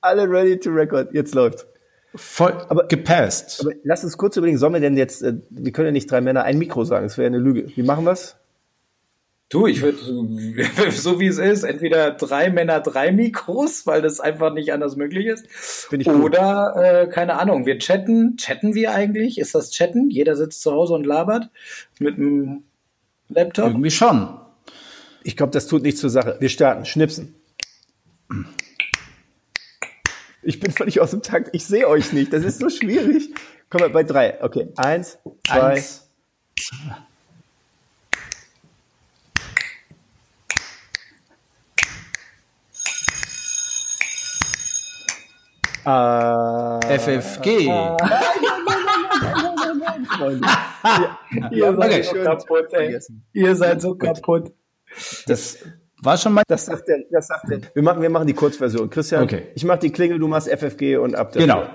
Alle ready to record. Jetzt läuft. Voll aber, gepasst. Aber lass uns kurz überlegen, sollen wir denn jetzt, äh, wir können ja nicht drei Männer ein Mikro sagen, das wäre eine Lüge. Wie machen wir's? Du, ich würde, so wie es ist, entweder drei Männer, drei Mikros, weil das einfach nicht anders möglich ist. Finde ich Oder, äh, keine Ahnung, wir chatten. Chatten wir eigentlich? Ist das Chatten? Jeder sitzt zu Hause und labert mit dem Laptop? Irgendwie schon. Ich glaube, das tut nichts zur Sache. Wir starten. Schnipsen. Ich bin völlig aus dem Takt. Ich sehe euch nicht. Das ist so schwierig. Kommen wir bei drei. Okay. Eins, zwei. Eins. Äh, FFG. Äh, ihr, seid so kaputt, ey. Ihr seid so kaputt. Das war schon mal. Das sagt der, das sagt der. Wir machen, wir machen die Kurzversion. Christian, okay. ich mach die Klingel, du machst FFG und ab Genau.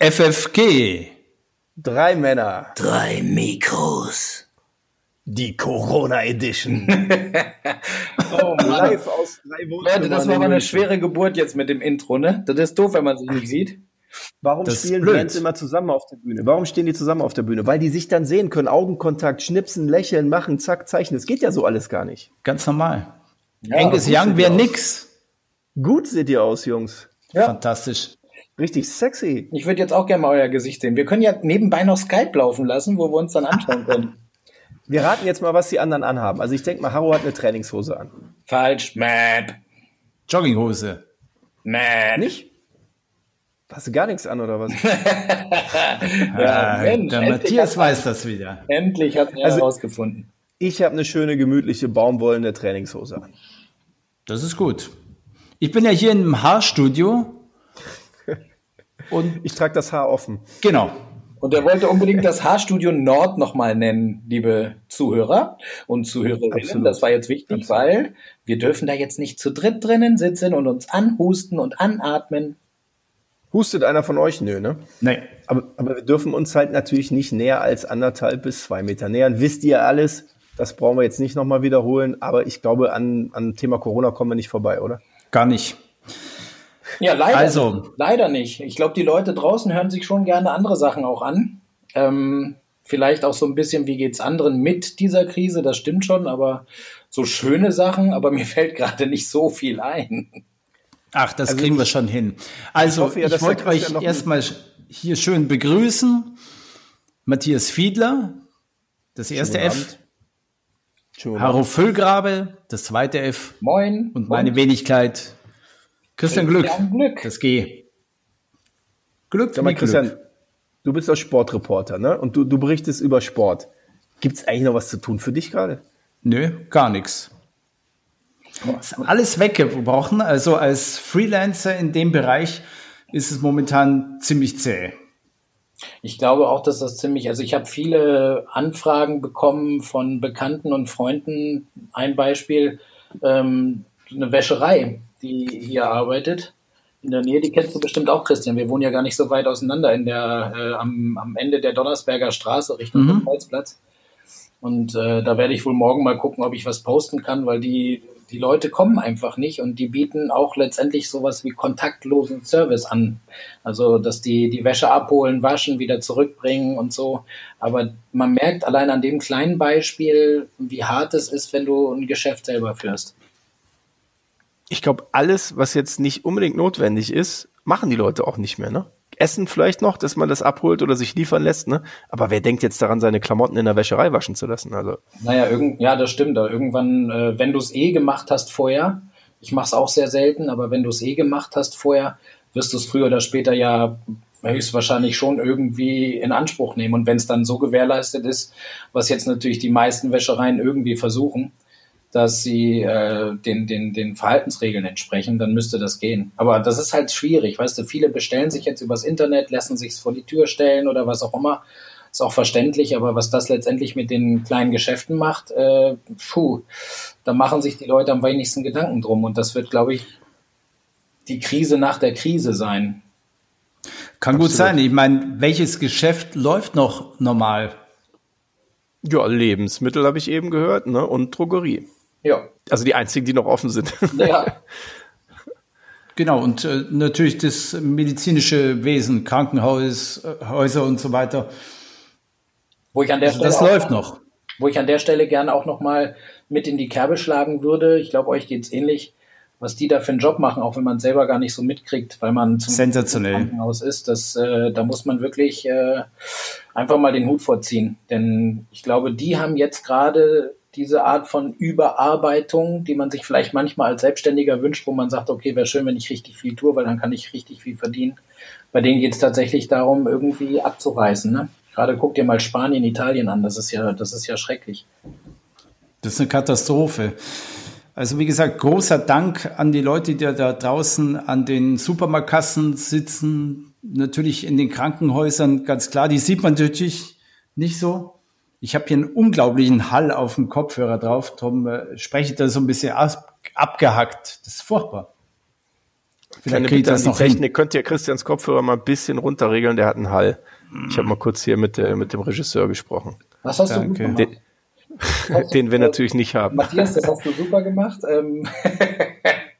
FFG. Drei Männer. Drei Mikros. Die Corona Edition. oh Live aus drei Leute, das war mal eine schwere Geburt jetzt mit dem Intro, ne? Das ist doof, wenn man sich nicht sieht. Warum das spielen Bands immer zusammen auf der Bühne? Warum stehen die zusammen auf der Bühne? Weil die sich dann sehen können, Augenkontakt, schnipsen, lächeln, machen, zack, zeichnen. Das geht ja so alles gar nicht. Ganz normal. Ja, Angus Young wäre nix. Gut seht ihr aus, Jungs. Ja. Fantastisch. Richtig sexy. Ich würde jetzt auch gerne mal euer Gesicht sehen. Wir können ja nebenbei noch Skype laufen lassen, wo wir uns dann anschauen können. Wir raten jetzt mal, was die anderen anhaben. Also ich denke mal, Haro hat eine Trainingshose an. Falsch. Map. Jogginghose. Map. Nicht? Hast du gar nichts an oder was? ja, Mensch, der Matthias weiß das wieder. Endlich hat er also, herausgefunden. Ich habe eine schöne, gemütliche, baumwollene Trainingshose an. Das ist gut. Ich bin ja hier im Haarstudio. und ich trage das Haar offen. Genau. Und er wollte unbedingt das Haarstudio Nord nochmal nennen, liebe Zuhörer und Zuhörerinnen. Absolut. Das war jetzt wichtig, Absolut. weil wir dürfen da jetzt nicht zu dritt drinnen sitzen und uns anhusten und anatmen. Hustet einer von euch? Nö, ne? Nein. Aber, aber wir dürfen uns halt natürlich nicht näher als anderthalb bis zwei Meter nähern. Wisst ihr alles? Das brauchen wir jetzt nicht nochmal wiederholen. Aber ich glaube, an, an Thema Corona kommen wir nicht vorbei, oder? Gar nicht. Ja, leider, also. leider nicht. Ich glaube, die Leute draußen hören sich schon gerne andere Sachen auch an. Ähm, vielleicht auch so ein bisschen, wie geht's anderen mit dieser Krise, das stimmt schon, aber so schöne Sachen, aber mir fällt gerade nicht so viel ein. Ach, das also kriegen ich, wir schon hin. Also, ich, hoffe, ja, ich wollte euch erstmal hier schön begrüßen. Matthias Fiedler, das erste F. Haro Füllgrabe, das zweite F. Moin. Und meine Moin. Wenigkeit Christian Glück. Glück. Das G. Glück. Sag mal, Christian, Glück. du bist doch Sportreporter, ne? Und du, du berichtest über Sport. Gibt es eigentlich noch was zu tun für dich gerade? Nö, gar nichts. Ist alles weggebrochen. Also als Freelancer in dem Bereich ist es momentan ziemlich zäh. Ich glaube auch, dass das ziemlich, also ich habe viele Anfragen bekommen von Bekannten und Freunden. Ein Beispiel, ähm, eine Wäscherei die hier arbeitet, in der Nähe, die kennst du bestimmt auch, Christian. Wir wohnen ja gar nicht so weit auseinander in der, äh, am, am Ende der Donnersberger Straße Richtung mhm. Kreuzplatz. Und äh, da werde ich wohl morgen mal gucken, ob ich was posten kann, weil die, die Leute kommen einfach nicht und die bieten auch letztendlich sowas wie kontaktlosen Service an. Also, dass die die Wäsche abholen, waschen, wieder zurückbringen und so. Aber man merkt allein an dem kleinen Beispiel, wie hart es ist, wenn du ein Geschäft selber führst ich glaube, alles, was jetzt nicht unbedingt notwendig ist, machen die Leute auch nicht mehr, ne? Essen vielleicht noch, dass man das abholt oder sich liefern lässt, ne? Aber wer denkt jetzt daran, seine Klamotten in der Wäscherei waschen zu lassen? Also. Naja, irgend, ja, das stimmt. Irgendwann, äh, wenn du es eh gemacht hast vorher, ich mache es auch sehr selten, aber wenn du es eh gemacht hast vorher, wirst du es früher oder später ja höchstwahrscheinlich schon irgendwie in Anspruch nehmen. Und wenn es dann so gewährleistet ist, was jetzt natürlich die meisten Wäschereien irgendwie versuchen, dass sie äh, den, den, den Verhaltensregeln entsprechen, dann müsste das gehen. Aber das ist halt schwierig, weißt du, viele bestellen sich jetzt übers Internet, lassen sich vor die Tür stellen oder was auch immer. Ist auch verständlich, aber was das letztendlich mit den kleinen Geschäften macht, äh, puh, da machen sich die Leute am wenigsten Gedanken drum. Und das wird, glaube ich, die Krise nach der Krise sein. Kann Absolut. gut sein. Ich meine, welches Geschäft läuft noch normal? Ja, Lebensmittel habe ich eben gehört, ne? Und Drogerie. Ja. Also die einzigen, die noch offen sind. Ja. Genau, und äh, natürlich das medizinische Wesen, Krankenhäuser äh, und so weiter. Wo ich an der also Stelle das läuft noch. Wo ich an der Stelle gerne auch nochmal mit in die Kerbe schlagen würde. Ich glaube, euch geht's ähnlich was die da für einen Job machen, auch wenn man selber gar nicht so mitkriegt, weil man zum Sensationell. Krankenhaus ist. Das, äh, da muss man wirklich äh, einfach mal den Hut vorziehen. Denn ich glaube, die haben jetzt gerade diese Art von Überarbeitung, die man sich vielleicht manchmal als Selbstständiger wünscht, wo man sagt, okay, wäre schön, wenn ich richtig viel tue, weil dann kann ich richtig viel verdienen. Bei denen geht es tatsächlich darum, irgendwie abzureißen. Ne? Gerade guck dir mal Spanien, Italien an. Das ist ja, das ist ja schrecklich. Das ist eine Katastrophe. Also wie gesagt, großer Dank an die Leute, die da draußen an den Supermarktkassen sitzen, natürlich in den Krankenhäusern, ganz klar, die sieht man natürlich nicht so. Ich habe hier einen unglaublichen Hall auf dem Kopfhörer drauf, darum äh, spreche ich da so ein bisschen ab, abgehackt. Das ist furchtbar. Vielleicht kriegt das noch Technik. Hin. Könnt ihr Christians Kopfhörer mal ein bisschen runterregeln? Der hat einen Hall. Ich habe mal kurz hier mit, der, mit dem Regisseur gesprochen. Was hast Danke. du gemacht? den wir natürlich nicht haben. Matthias, das hast du super gemacht. Ähm.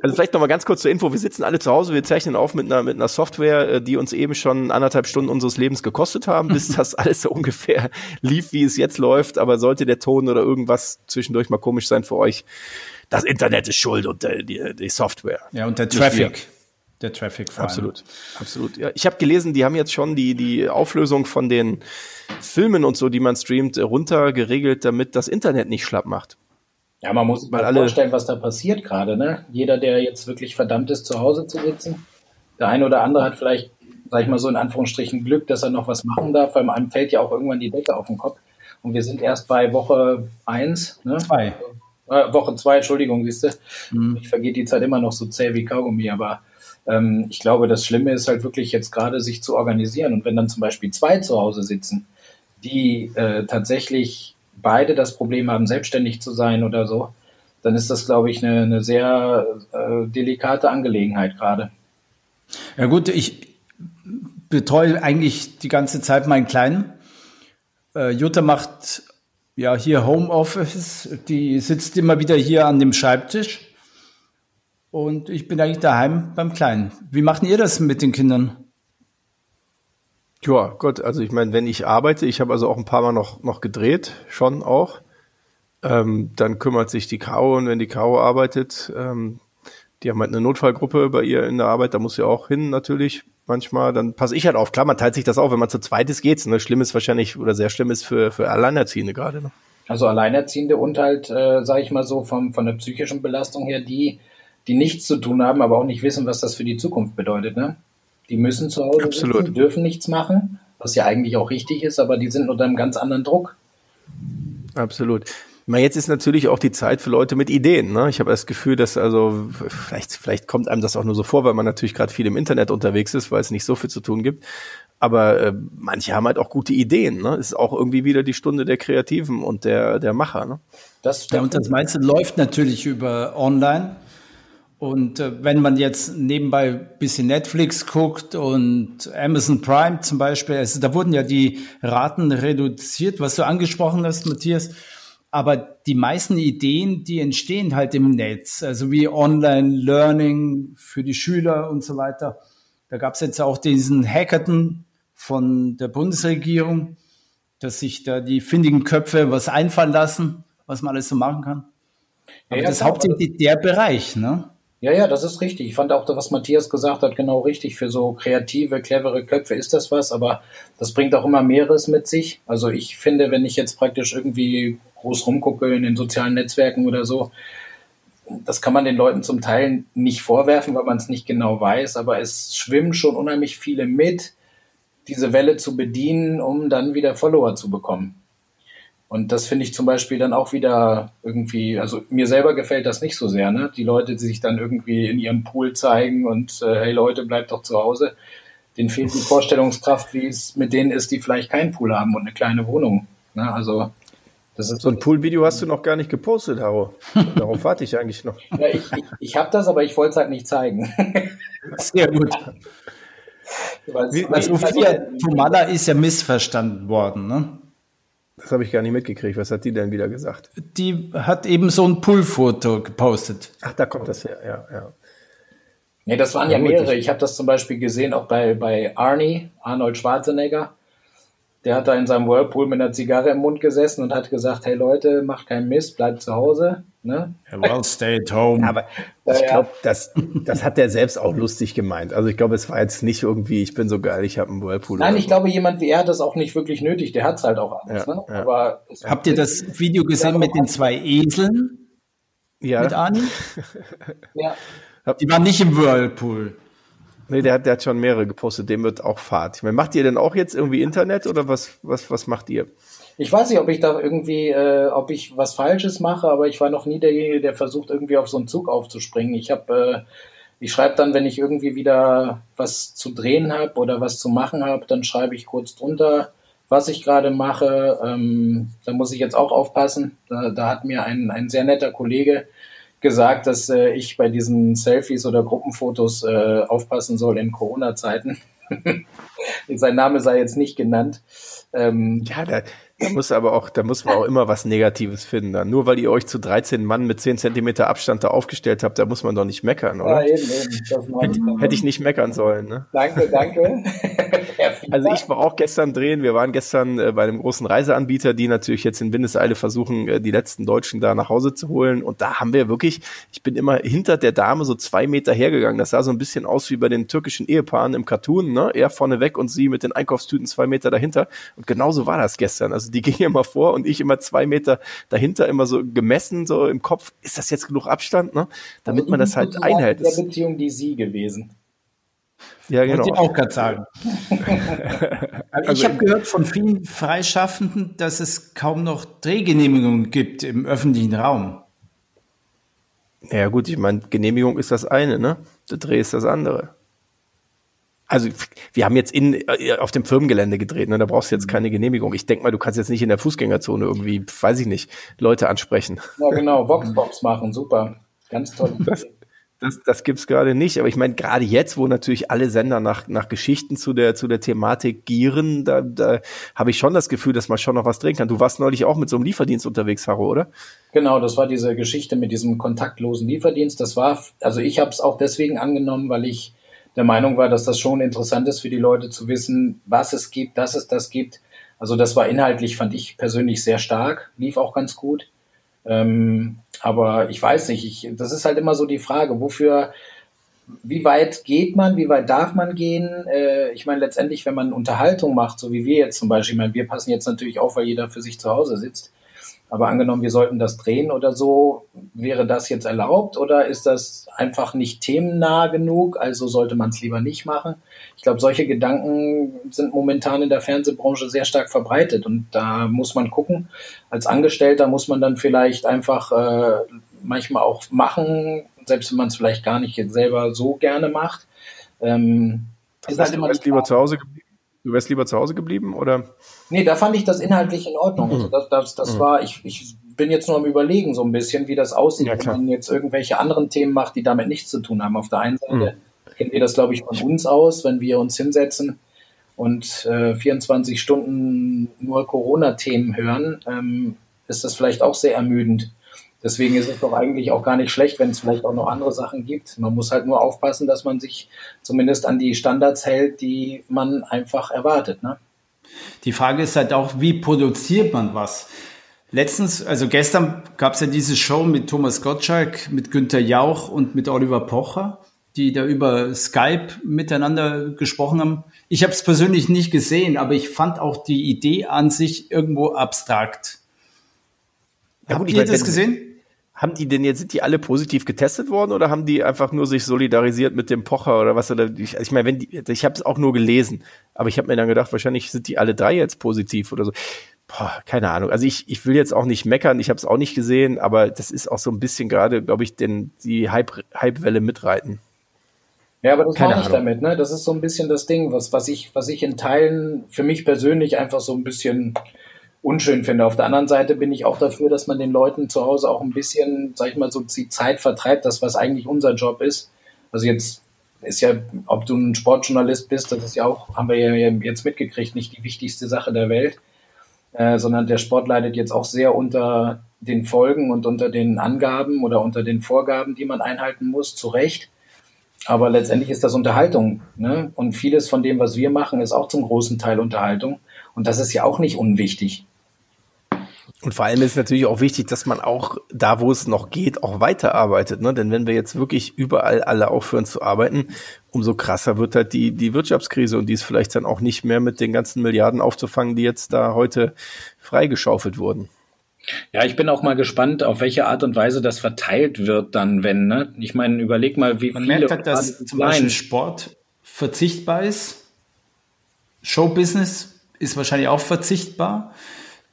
Also vielleicht noch mal ganz kurz zur Info. Wir sitzen alle zu Hause, wir zeichnen auf mit einer, mit einer Software, äh, die uns eben schon anderthalb Stunden unseres Lebens gekostet haben, bis das alles so ungefähr lief, wie es jetzt läuft. Aber sollte der Ton oder irgendwas zwischendurch mal komisch sein für euch, das Internet ist schuld und äh, die, die Software. Ja, und der Traffic der Traffic vor Absolut, absolut. Ja, ich habe gelesen, die haben jetzt schon die die Auflösung von den Filmen und so, die man streamt, runter geregelt, damit das Internet nicht schlapp macht. Ja, man muss sich mal alle vorstellen, was da passiert gerade. Ne? Jeder, der jetzt wirklich verdammt ist, zu Hause zu sitzen, der eine oder andere hat vielleicht, sag ich mal so in Anführungsstrichen, Glück, dass er noch was machen darf, weil einem fällt ja auch irgendwann die Decke auf den Kopf. Und wir sind erst bei Woche eins, ne? Zwei. Äh, Woche zwei, Entschuldigung, siehst du. Mhm. Ich vergeht die Zeit immer noch so zäh wie Kaugummi, aber ähm, ich glaube, das Schlimme ist halt wirklich jetzt gerade sich zu organisieren. Und wenn dann zum Beispiel zwei zu Hause sitzen, die äh, tatsächlich beide das Problem haben, selbstständig zu sein oder so, dann ist das, glaube ich, eine, eine sehr äh, delikate Angelegenheit gerade. Ja gut, ich betreue eigentlich die ganze Zeit meinen Kleinen. Äh, Jutta macht ja hier Homeoffice, die sitzt immer wieder hier an dem Schreibtisch und ich bin eigentlich daheim beim Kleinen. Wie macht ihr das mit den Kindern? Ja, Gott, also ich meine, wenn ich arbeite, ich habe also auch ein paar Mal noch, noch gedreht, schon auch. Ähm, dann kümmert sich die Caro und wenn die Caro arbeitet, ähm, die haben halt eine Notfallgruppe bei ihr in der Arbeit, da muss sie auch hin natürlich manchmal. Dann passe ich halt auf. Klar, man teilt sich das auf, wenn man zu zweit ist, geht's. Ne? Schlimm ist wahrscheinlich oder sehr schlimm ist für, für Alleinerziehende gerade. Ne? Also Alleinerziehende und halt, äh, sage ich mal so, vom, von der psychischen Belastung her, die die nichts zu tun haben, aber auch nicht wissen, was das für die Zukunft bedeutet. Ne? Die müssen zu Hause Absolut. sitzen, dürfen nichts machen, was ja eigentlich auch richtig ist, aber die sind unter einem ganz anderen Druck. Absolut. Na, jetzt ist natürlich auch die Zeit für Leute mit Ideen. Ne? Ich habe das Gefühl, dass also vielleicht vielleicht kommt einem das auch nur so vor, weil man natürlich gerade viel im Internet unterwegs ist, weil es nicht so viel zu tun gibt. Aber äh, manche haben halt auch gute Ideen. Ne? Ist auch irgendwie wieder die Stunde der Kreativen und der der Macher. Ne? Das ja, und das meiste läuft natürlich über Online. Und äh, wenn man jetzt nebenbei bisschen Netflix guckt und Amazon Prime zum Beispiel, also da wurden ja die Raten reduziert, was du angesprochen hast, Matthias. Aber die meisten Ideen, die entstehen halt im Netz, also wie Online-Learning für die Schüler und so weiter. Da gab es jetzt auch diesen Hackathon von der Bundesregierung, dass sich da die findigen Köpfe was einfallen lassen, was man alles so machen kann. Aber ja, das ist hauptsächlich der Bereich, ne? Ja, ja, das ist richtig. Ich fand auch, was Matthias gesagt hat, genau richtig. Für so kreative, clevere Köpfe ist das was, aber das bringt auch immer mehreres mit sich. Also ich finde, wenn ich jetzt praktisch irgendwie groß rumgucke in den sozialen Netzwerken oder so, das kann man den Leuten zum Teil nicht vorwerfen, weil man es nicht genau weiß, aber es schwimmen schon unheimlich viele mit, diese Welle zu bedienen, um dann wieder Follower zu bekommen. Und das finde ich zum Beispiel dann auch wieder irgendwie, also mir selber gefällt das nicht so sehr, ne? Die Leute, die sich dann irgendwie in ihrem Pool zeigen und äh, hey Leute, bleibt doch zu Hause. Denen fehlt die Vorstellungskraft, wie es mit denen ist, die vielleicht keinen Pool haben und eine kleine Wohnung. Ne? Also das ist so ein Pool-Video hast du noch gar nicht gepostet, Haro. Darauf warte ich eigentlich noch. Ja, ich ich, ich habe das, aber ich wollte es halt nicht zeigen. Sehr gut. Wie, also Tomala ist ja missverstanden worden, ne? Das habe ich gar nicht mitgekriegt. Was hat die denn wieder gesagt? Die hat eben so ein Pull-Foto gepostet. Ach, da kommt das her, ja, ja. Nee, das waren ja, ja mehrere. Ich habe das zum Beispiel gesehen, auch bei, bei Arnie, Arnold Schwarzenegger. Der hat da in seinem Whirlpool mit einer Zigarre im Mund gesessen und hat gesagt, hey Leute, macht keinen Mist, bleibt zu Hause. Ne? Well, stay at home. Aber ich glaube, das, das hat der selbst auch lustig gemeint. Also ich glaube, es war jetzt nicht irgendwie, ich bin so geil, ich habe einen Whirlpool. Nein, ich so. glaube, jemand wie er hat das auch nicht wirklich nötig. Der hat es halt auch alles. Ja, ne? ja. Aber Habt ihr das Video gesehen mit den zwei Eseln? Ja. Mit Arnie? ja. Die waren nicht im Whirlpool. Nee, der hat, der hat schon mehrere gepostet, dem wird auch Fahrt. Ich meine, macht ihr denn auch jetzt irgendwie Internet oder was, was, was macht ihr? Ich weiß nicht, ob ich da irgendwie, äh, ob ich was Falsches mache, aber ich war noch nie derjenige, der versucht, irgendwie auf so einen Zug aufzuspringen. Ich habe, äh, ich schreibe dann, wenn ich irgendwie wieder was zu drehen habe oder was zu machen habe, dann schreibe ich kurz drunter, was ich gerade mache. Ähm, da muss ich jetzt auch aufpassen. Da, da hat mir ein, ein sehr netter Kollege gesagt, dass äh, ich bei diesen Selfies oder Gruppenfotos äh, aufpassen soll in Corona-Zeiten. Sein Name sei jetzt nicht genannt. Ähm, ja, da, da muss aber auch, da muss man auch immer was Negatives finden. Dann. Nur weil ihr euch zu 13 Mann mit 10 Zentimeter Abstand da aufgestellt habt, da muss man doch nicht meckern, oder? Ja, eben, eben. Hätte, hätte, ich nicht meckern sollen. Ne? Danke, danke. also ich war auch gestern drehen. Wir waren gestern äh, bei einem großen Reiseanbieter, die natürlich jetzt in Windeseile versuchen, äh, die letzten Deutschen da nach Hause zu holen. Und da haben wir wirklich, ich bin immer hinter der Dame so zwei Meter hergegangen. Das sah so ein bisschen aus wie bei den türkischen Ehepaaren im Cartoon. Ne? Er vorne weg und sie mit den Einkaufstüten zwei Meter dahinter. Und genauso war das gestern. Also die ging immer vor und ich immer zwei Meter dahinter, immer so gemessen, so im Kopf, ist das jetzt genug Abstand, ne? Damit also man das halt einhält. Der Beziehung die sie gewesen. Ja, genau. Wollte ich auch gerade sagen. also ich habe gehört von vielen Freischaffenden, dass es kaum noch Drehgenehmigungen gibt im öffentlichen Raum. Ja gut, ich meine, Genehmigung ist das eine, ne? Der Dreh ist das andere. Also wir haben jetzt in, äh, auf dem Firmengelände gedreht, ne? da brauchst du jetzt keine Genehmigung. Ich denk mal, du kannst jetzt nicht in der Fußgängerzone irgendwie, weiß ich nicht, Leute ansprechen. Ja genau, Voxbox machen, super. Ganz toll. Das, das, das gibt's gerade nicht. Aber ich meine, gerade jetzt, wo natürlich alle Sender nach, nach Geschichten zu der, zu der Thematik gieren, da, da habe ich schon das Gefühl, dass man schon noch was drehen kann. Du warst neulich auch mit so einem Lieferdienst unterwegs, Haro, oder? Genau, das war diese Geschichte mit diesem kontaktlosen Lieferdienst. Das war, also ich habe es auch deswegen angenommen, weil ich der Meinung war, dass das schon interessant ist für die Leute zu wissen, was es gibt, dass es das gibt. Also das war inhaltlich, fand ich persönlich sehr stark, lief auch ganz gut. Ähm, aber ich weiß nicht, ich, das ist halt immer so die Frage, wofür, wie weit geht man, wie weit darf man gehen? Äh, ich meine, letztendlich, wenn man Unterhaltung macht, so wie wir jetzt zum Beispiel, ich meine, wir passen jetzt natürlich auf, weil jeder für sich zu Hause sitzt. Aber angenommen, wir sollten das drehen oder so, wäre das jetzt erlaubt oder ist das einfach nicht themennah genug? Also sollte man es lieber nicht machen? Ich glaube, solche Gedanken sind momentan in der Fernsehbranche sehr stark verbreitet und da muss man gucken. Als Angestellter muss man dann vielleicht einfach äh, manchmal auch machen, selbst wenn man es vielleicht gar nicht jetzt selber so gerne macht. Ähm, heißt, halt wärst lieber zu Hause geblieben? Du wärst lieber zu Hause geblieben oder? Nee, da fand ich das inhaltlich in Ordnung. Also das, das, das mhm. war, ich, ich bin jetzt nur am überlegen so ein bisschen, wie das aussieht, ja, wenn man jetzt irgendwelche anderen Themen macht, die damit nichts zu tun haben. Auf der einen Seite mhm. kennen wir das, glaube ich, von uns aus, wenn wir uns hinsetzen und äh, 24 Stunden nur Corona-Themen hören, ähm, ist das vielleicht auch sehr ermüdend. Deswegen ist es doch eigentlich auch gar nicht schlecht, wenn es vielleicht auch noch andere Sachen gibt. Man muss halt nur aufpassen, dass man sich zumindest an die Standards hält, die man einfach erwartet. Ne? Die Frage ist halt auch, wie produziert man was? Letztens, also gestern gab es ja diese Show mit Thomas Gottschalk, mit Günter Jauch und mit Oliver Pocher, die da über Skype miteinander gesprochen haben. Ich habe es persönlich nicht gesehen, aber ich fand auch die Idee an sich irgendwo abstrakt. Ja, Habt ihr das gesehen? Haben die denn jetzt, sind die alle positiv getestet worden oder haben die einfach nur sich solidarisiert mit dem Pocher oder was? Oder ich, ich meine, wenn die, ich habe es auch nur gelesen, aber ich habe mir dann gedacht, wahrscheinlich sind die alle drei jetzt positiv oder so. Boah, keine Ahnung. Also ich, ich will jetzt auch nicht meckern, ich habe es auch nicht gesehen, aber das ist auch so ein bisschen gerade, glaube ich, den, die Hype, Hype-Welle mitreiten. Ja, aber das Keine meine ich damit, ne? Das ist so ein bisschen das Ding, was, was ich, was ich in Teilen für mich persönlich einfach so ein bisschen unschön finde. Auf der anderen Seite bin ich auch dafür, dass man den Leuten zu Hause auch ein bisschen, sag ich mal, so die Zeit vertreibt, das, was eigentlich unser Job ist. Also jetzt ist ja, ob du ein Sportjournalist bist, das ist ja auch, haben wir ja jetzt mitgekriegt, nicht die wichtigste Sache der Welt, äh, sondern der Sport leidet jetzt auch sehr unter den Folgen und unter den Angaben oder unter den Vorgaben, die man einhalten muss, zu Recht. Aber letztendlich ist das Unterhaltung. Ne? Und vieles von dem, was wir machen, ist auch zum großen Teil Unterhaltung. Und das ist ja auch nicht unwichtig. Und vor allem ist natürlich auch wichtig, dass man auch da, wo es noch geht, auch weiterarbeitet. Ne? Denn wenn wir jetzt wirklich überall alle aufhören zu arbeiten, umso krasser wird halt die, die Wirtschaftskrise und die ist vielleicht dann auch nicht mehr mit den ganzen Milliarden aufzufangen, die jetzt da heute freigeschaufelt wurden. Ja, ich bin auch mal gespannt, auf welche Art und Weise das verteilt wird dann, wenn, ne? Ich meine, überleg mal, wie Man viele merkt halt, dass zum Beispiel Sport verzichtbar ist. Showbusiness ist wahrscheinlich auch verzichtbar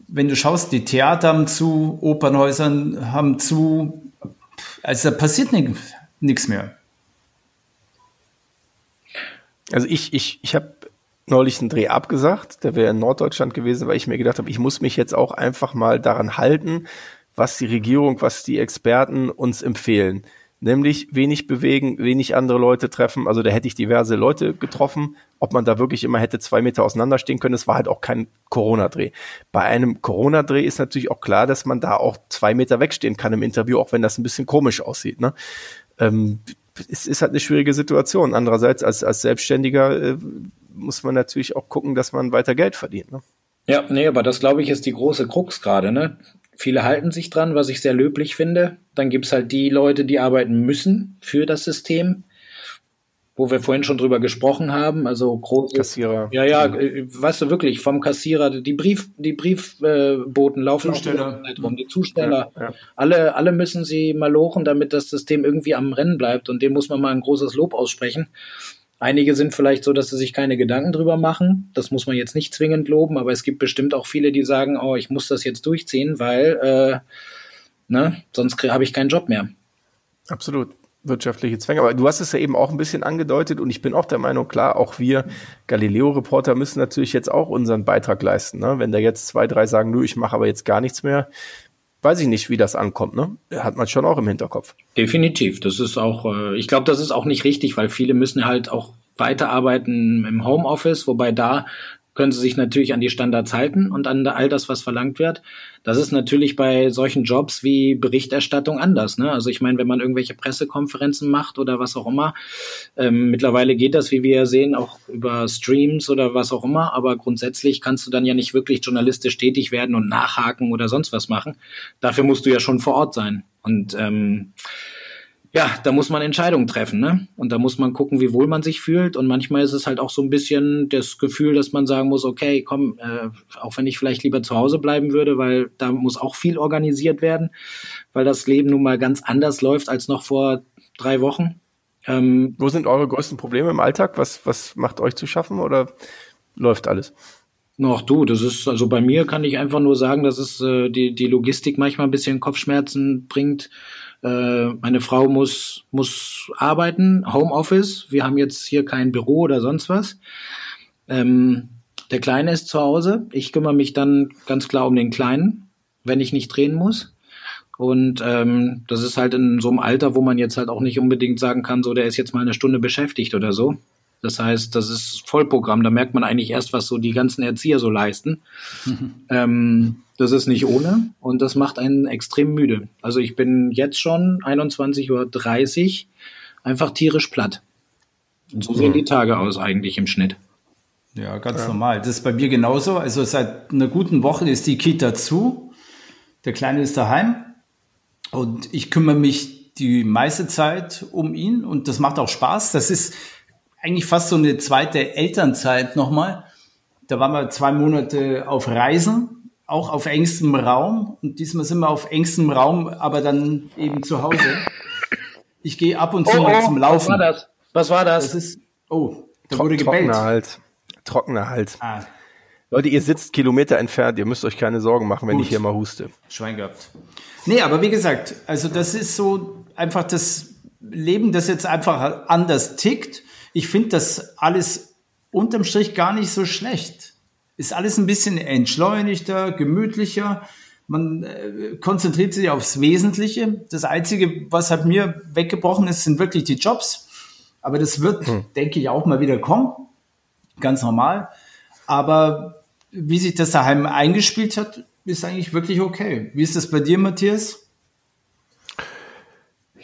wenn du schaust, die Theater haben zu, Opernhäusern haben zu, also da passiert nichts mehr. Also ich, ich, ich habe neulich einen Dreh abgesagt, der wäre in Norddeutschland gewesen, weil ich mir gedacht habe, ich muss mich jetzt auch einfach mal daran halten, was die Regierung, was die Experten uns empfehlen nämlich wenig bewegen, wenig andere Leute treffen. Also da hätte ich diverse Leute getroffen. Ob man da wirklich immer hätte zwei Meter auseinanderstehen können, es war halt auch kein Corona-Dreh. Bei einem Corona-Dreh ist natürlich auch klar, dass man da auch zwei Meter wegstehen kann im Interview, auch wenn das ein bisschen komisch aussieht. Ne? Ähm, es ist halt eine schwierige Situation. Andererseits als, als Selbstständiger äh, muss man natürlich auch gucken, dass man weiter Geld verdient. Ne? Ja, nee, aber das glaube ich ist die große Krux gerade, ne? Viele halten sich dran, was ich sehr löblich finde. Dann gibt's halt die Leute, die arbeiten müssen für das System, wo wir vorhin schon drüber gesprochen haben. Also große Kassierer. Ja, ja, äh, weißt du wirklich, vom Kassierer, die Brief, die Briefboten äh, laufen Zusteller. auch rum, die Zusteller. Ja, ja. Alle, alle müssen sie mal lochen, damit das System irgendwie am Rennen bleibt. Und dem muss man mal ein großes Lob aussprechen. Einige sind vielleicht so, dass sie sich keine Gedanken drüber machen. Das muss man jetzt nicht zwingend loben, aber es gibt bestimmt auch viele, die sagen, oh, ich muss das jetzt durchziehen, weil äh, ne, sonst habe ich keinen Job mehr. Absolut wirtschaftliche Zwänge. Aber du hast es ja eben auch ein bisschen angedeutet und ich bin auch der Meinung, klar, auch wir Galileo-Reporter müssen natürlich jetzt auch unseren Beitrag leisten. Ne? Wenn da jetzt zwei, drei sagen, nö, ich mache aber jetzt gar nichts mehr, weiß ich nicht, wie das ankommt. Ne? Hat man schon auch im Hinterkopf. Definitiv. Das ist auch, äh, ich glaube, das ist auch nicht richtig, weil viele müssen halt auch weiterarbeiten im Homeoffice, wobei da können sie sich natürlich an die Standards halten und an all das, was verlangt wird. Das ist natürlich bei solchen Jobs wie Berichterstattung anders. Ne? Also ich meine, wenn man irgendwelche Pressekonferenzen macht oder was auch immer, ähm, mittlerweile geht das, wie wir sehen, auch über Streams oder was auch immer, aber grundsätzlich kannst du dann ja nicht wirklich journalistisch tätig werden und nachhaken oder sonst was machen. Dafür musst du ja schon vor Ort sein. Und ähm, ja, da muss man Entscheidungen treffen, ne? Und da muss man gucken, wie wohl man sich fühlt. Und manchmal ist es halt auch so ein bisschen das Gefühl, dass man sagen muss, okay, komm, äh, auch wenn ich vielleicht lieber zu Hause bleiben würde, weil da muss auch viel organisiert werden, weil das Leben nun mal ganz anders läuft als noch vor drei Wochen. Ähm, Wo sind eure größten Probleme im Alltag? Was, was macht euch zu schaffen oder läuft alles? Ach du, das ist, also bei mir kann ich einfach nur sagen, dass es äh, die, die Logistik manchmal ein bisschen Kopfschmerzen bringt äh, meine Frau muss, muss arbeiten, Homeoffice. Wir haben jetzt hier kein Büro oder sonst was. Ähm, der Kleine ist zu Hause. Ich kümmere mich dann ganz klar um den Kleinen, wenn ich nicht drehen muss. Und ähm, das ist halt in so einem Alter, wo man jetzt halt auch nicht unbedingt sagen kann, so der ist jetzt mal eine Stunde beschäftigt oder so. Das heißt, das ist Vollprogramm. Da merkt man eigentlich erst, was so die ganzen Erzieher so leisten. Mhm. Ähm, das ist nicht ohne und das macht einen extrem müde. Also ich bin jetzt schon 21.30 Uhr einfach tierisch platt. Und so sehen mhm. die Tage aus eigentlich im Schnitt. Ja, ganz ja. normal. Das ist bei mir genauso. Also seit einer guten Woche ist die Kita zu. Der Kleine ist daheim und ich kümmere mich die meiste Zeit um ihn und das macht auch Spaß. Das ist eigentlich fast so eine zweite Elternzeit nochmal. Da waren wir zwei Monate auf Reisen auch auf engstem Raum. Und diesmal sind wir auf engstem Raum, aber dann eben zu Hause. Ich gehe ab und zu oh, mal oh, zum Laufen. Was war das? Was war das? das ist, oh, da Tro wurde gebellt. Trockener Halt. Trockener Halt. Ah. Leute, ihr sitzt Kilometer entfernt, ihr müsst euch keine Sorgen machen, wenn Gut. ich hier mal huste. Schwein gehabt. Nee, aber wie gesagt, also das ist so einfach das Leben, das jetzt einfach anders tickt. Ich finde das alles unterm Strich gar nicht so schlecht ist alles ein bisschen entschleunigter, gemütlicher. Man äh, konzentriert sich aufs Wesentliche. Das Einzige, was halt mir weggebrochen ist, sind wirklich die Jobs. Aber das wird, hm. denke ich, auch mal wieder kommen. Ganz normal. Aber wie sich das daheim eingespielt hat, ist eigentlich wirklich okay. Wie ist das bei dir, Matthias?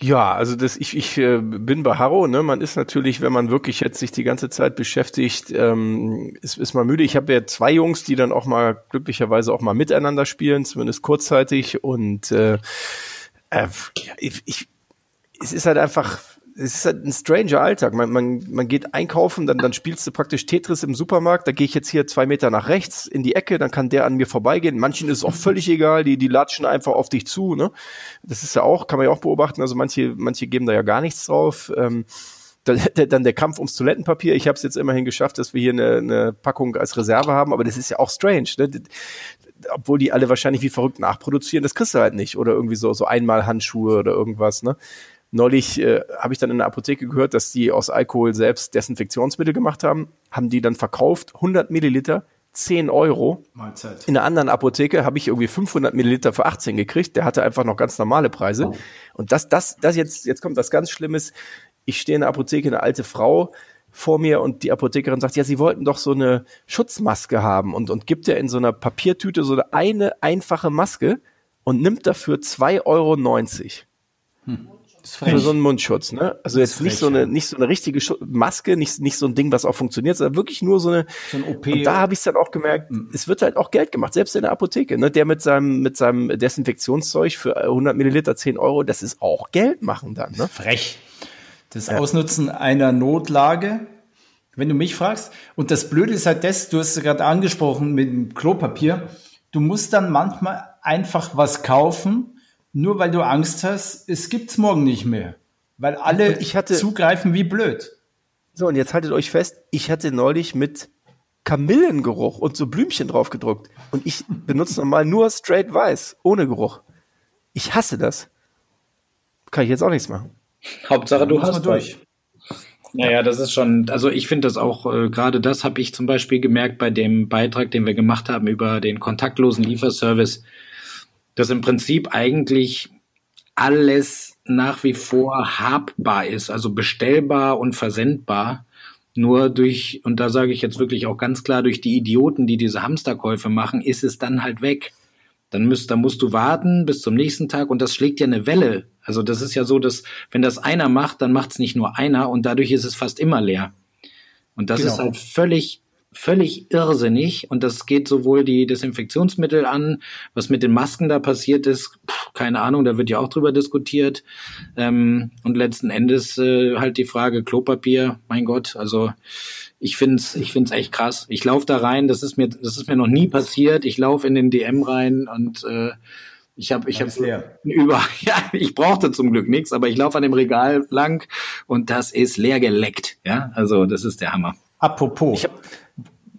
Ja, also das, ich, ich äh, bin bei Harro, ne? Man ist natürlich, wenn man wirklich jetzt sich die ganze Zeit beschäftigt, ähm, ist, ist man müde. Ich habe ja zwei Jungs, die dann auch mal glücklicherweise auch mal miteinander spielen, zumindest kurzzeitig. Und äh, äh, ich, ich, es ist halt einfach es ist halt ein stranger Alltag. Man, man, man geht einkaufen, dann, dann spielst du praktisch Tetris im Supermarkt. Da gehe ich jetzt hier zwei Meter nach rechts in die Ecke, dann kann der an mir vorbeigehen. Manchen ist es auch völlig egal, die, die latschen einfach auf dich zu. Ne? Das ist ja auch, kann man ja auch beobachten. Also manche, manche geben da ja gar nichts drauf. Ähm, dann der Kampf ums Toilettenpapier. Ich habe es jetzt immerhin geschafft, dass wir hier eine, eine Packung als Reserve haben, aber das ist ja auch strange. Ne? Obwohl die alle wahrscheinlich wie verrückt nachproduzieren, das kriegst du halt nicht. Oder irgendwie so, so einmal Handschuhe oder irgendwas. Ne? Neulich äh, habe ich dann in der Apotheke gehört, dass die aus Alkohol selbst Desinfektionsmittel gemacht haben, haben die dann verkauft, 100 Milliliter, 10 Euro. Mahlzeit. In einer anderen Apotheke habe ich irgendwie 500 Milliliter für 18 gekriegt. Der hatte einfach noch ganz normale Preise. Oh. Und das, das, das jetzt, jetzt kommt was ganz Schlimmes. Ich stehe in der Apotheke, eine alte Frau vor mir und die Apothekerin sagt, ja, sie wollten doch so eine Schutzmaske haben und, und gibt ja in so einer Papiertüte so eine, eine einfache Maske und nimmt dafür 2,90 Euro. Hm für so einen Mundschutz, ne? Also jetzt frech, nicht so eine, nicht so eine richtige Maske, nicht, nicht so ein Ding, was auch funktioniert, sondern wirklich nur so eine. So ein OP. Und da habe ich es dann auch gemerkt, mhm. es wird halt auch Geld gemacht, selbst in der Apotheke, ne? Der mit seinem, mit seinem Desinfektionszeug für 100 Milliliter 10 Euro, das ist auch Geld machen dann, ne? Frech. Das ja. Ausnutzen einer Notlage, wenn du mich fragst. Und das Blöde ist halt das, du hast es gerade angesprochen mit dem Klopapier. Du musst dann manchmal einfach was kaufen, nur weil du Angst hast, es gibt's morgen nicht mehr. Weil alle hatte, zugreifen wie blöd. So, und jetzt haltet euch fest, ich hatte neulich mit Kamillengeruch und so Blümchen drauf gedruckt. Und ich benutze normal nur straight weiß, ohne Geruch. Ich hasse das. Kann ich jetzt auch nichts machen. Hauptsache, du hast durch. Naja, das ist schon, also ich finde das auch, äh, gerade das habe ich zum Beispiel gemerkt bei dem Beitrag, den wir gemacht haben über den kontaktlosen Lieferservice dass im Prinzip eigentlich alles nach wie vor habbar ist, also bestellbar und versendbar. Nur durch, und da sage ich jetzt wirklich auch ganz klar, durch die Idioten, die diese Hamsterkäufe machen, ist es dann halt weg. Dann müsst, dann musst du warten bis zum nächsten Tag und das schlägt ja eine Welle. Also das ist ja so, dass wenn das einer macht, dann macht es nicht nur einer und dadurch ist es fast immer leer. Und das genau. ist halt völlig völlig irrsinnig und das geht sowohl die Desinfektionsmittel an, was mit den Masken da passiert ist, pff, keine Ahnung, da wird ja auch drüber diskutiert ähm, und letzten Endes äh, halt die Frage Klopapier, mein Gott, also ich find's, ich find's echt krass. Ich laufe da rein, das ist mir, das ist mir noch nie passiert. Ich laufe in den DM rein und äh, ich habe, ich habe über, ja, ich brauchte zum Glück nichts, aber ich laufe an dem Regal lang und das ist leer geleckt. Ja, also das ist der Hammer. Apropos, ich hab,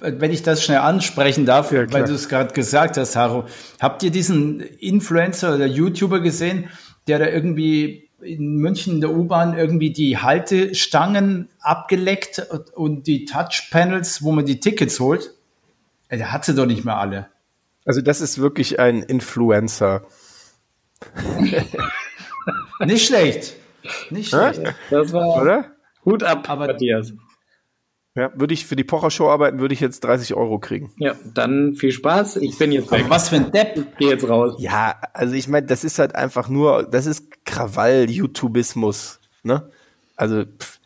wenn ich das schnell ansprechen darf, ja, weil du es gerade gesagt hast, Haro, habt ihr diesen Influencer oder YouTuber gesehen, der da irgendwie in München in der U-Bahn irgendwie die Haltestangen abgeleckt und die Touchpanels, wo man die Tickets holt? Der hat sie doch nicht mehr alle. Also das ist wirklich ein Influencer. nicht schlecht. Nicht schlecht. Das war Oder? Hut ab, Aber Matthias. Ja, würde ich für die Pocher-Show arbeiten, würde ich jetzt 30 Euro kriegen. Ja, dann viel Spaß. Ich bin jetzt weg. was für ein Depp. Ich geh jetzt raus. Ja, also ich meine, das ist halt einfach nur, das ist Krawall-YouTubismus, ne? Also, pff,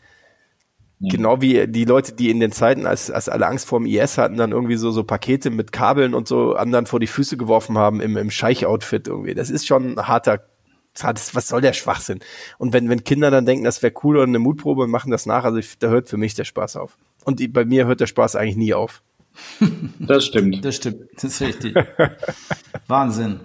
ja. genau wie die Leute, die in den Zeiten, als, als alle Angst vor dem IS hatten, dann irgendwie so, so Pakete mit Kabeln und so anderen vor die Füße geworfen haben im, im Scheich-Outfit irgendwie. Das ist schon ein harter was soll der Schwachsinn? Und wenn, wenn Kinder dann denken, das wäre cool oder eine Mutprobe und machen das nach, also ich, da hört für mich der Spaß auf. Und die, bei mir hört der Spaß eigentlich nie auf. Das stimmt. Das stimmt. Das ist richtig. Wahnsinn.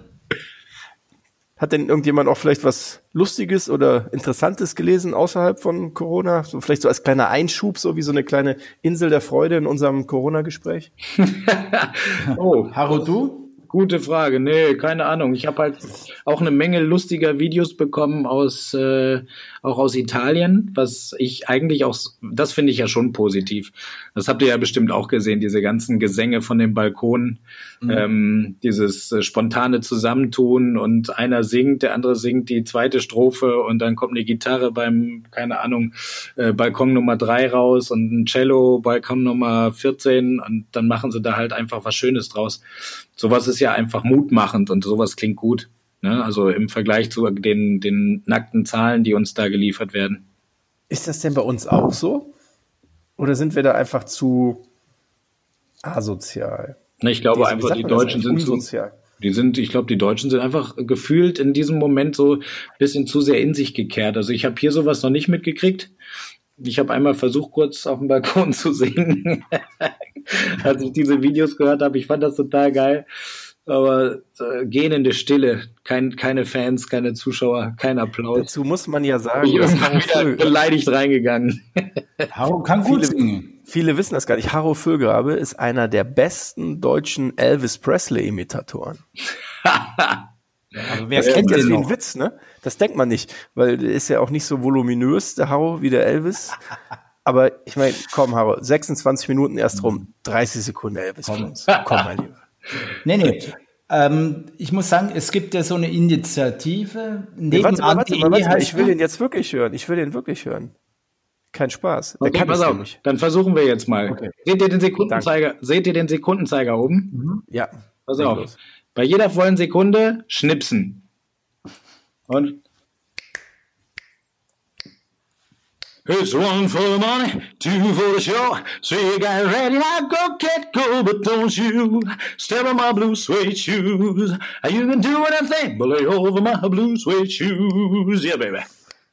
Hat denn irgendjemand auch vielleicht was Lustiges oder Interessantes gelesen außerhalb von Corona? So vielleicht so als kleiner Einschub, so wie so eine kleine Insel der Freude in unserem Corona-Gespräch? oh, Haro, du? Gute Frage. Nee, keine Ahnung. Ich habe halt auch eine Menge lustiger Videos bekommen aus äh, auch aus Italien, was ich eigentlich auch, das finde ich ja schon positiv. Das habt ihr ja bestimmt auch gesehen, diese ganzen Gesänge von den Balkonen, mhm. ähm, dieses äh, spontane Zusammentun und einer singt, der andere singt die zweite Strophe und dann kommt eine Gitarre beim, keine Ahnung, äh, Balkon Nummer drei raus und ein Cello, Balkon Nummer 14 und dann machen sie da halt einfach was Schönes draus. Sowas ist ja einfach mutmachend und sowas klingt gut. Ne? Also im Vergleich zu den, den nackten Zahlen, die uns da geliefert werden. Ist das denn bei uns auch so? Oder sind wir da einfach zu asozial? Ne, ich glaube einfach, die Deutschen sind zu, die sind, ich glaube, die Deutschen sind einfach gefühlt in diesem Moment so ein bisschen zu sehr in sich gekehrt. Also ich habe hier sowas noch nicht mitgekriegt. Ich habe einmal versucht, kurz auf dem Balkon zu singen, als ich diese Videos gehört habe. Ich fand das total geil. Aber äh, gähnende Stille, kein, keine Fans, keine Zuschauer, kein Applaus. Dazu muss man ja sagen, ich bin wieder beleidigt reingegangen. Haro kann gut singen. Viele wissen das gar nicht. Haro Füllgrabe ist einer der besten deutschen Elvis Presley-Imitatoren. Aber wer kennt jetzt wie ein Witz, ne? Das denkt man nicht, weil der ist ja auch nicht so voluminös, der Haro, wie der Elvis. Aber ich meine, komm, Haro, 26 Minuten erst rum, 30 Sekunden Elvis komm. uns. Komm, mein Lieber. Nee, nee. Ähm, ich muss sagen, es gibt ja so eine Initiative. Nee, warte mal, warte mal, warte mal. Ich will den jetzt wirklich hören. Ich will den wirklich hören. Kein Spaß. Der okay, kann pass auf. Nicht. Dann versuchen wir jetzt mal. Okay. Seht ihr den Sekundenzeiger? Danke. Seht ihr den Sekundenzeiger oben? Mhm. Ja. Pass auf. Los. Bei jeder vollen Sekunde schnipsen. Und It's one for the money, two for the show. So you got ready now, go get go, but don't you step on my blue suede shoes. You can do anything but lay over my blue suede shoes. Yeah, baby.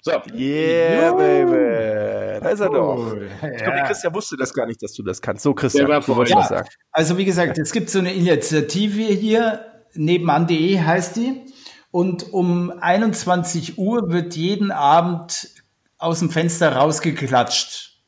So. Yeah, baby. Da ist er doch. Ich glaube, Christian wusste das gar nicht, dass du das kannst. So, Christian, du wolltest ja. das sagen. Also, wie gesagt, es gibt so eine Initiative hier, nebenan.de heißt die. Und um 21 Uhr wird jeden Abend aus dem Fenster rausgeklatscht.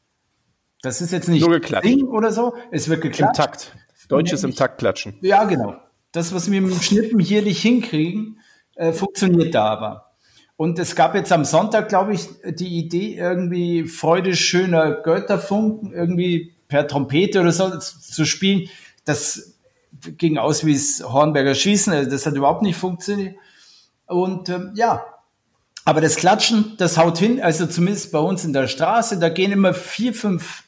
Das ist jetzt nicht Nur geklatscht. Ding oder so. Es wird geklatscht. Im Takt. Deutsches im Takt klatschen. Ja, genau. Das, was wir mit dem Schnippen hier nicht hinkriegen, äh, funktioniert da aber. Und es gab jetzt am Sonntag, glaube ich, die Idee, irgendwie Freude schöner Götterfunken irgendwie per Trompete oder so zu spielen. Das ging aus wie das Hornberger Schießen. Also das hat überhaupt nicht funktioniert. Und ähm, ja, aber das Klatschen, das haut hin, also zumindest bei uns in der Straße, da gehen immer vier, fünf,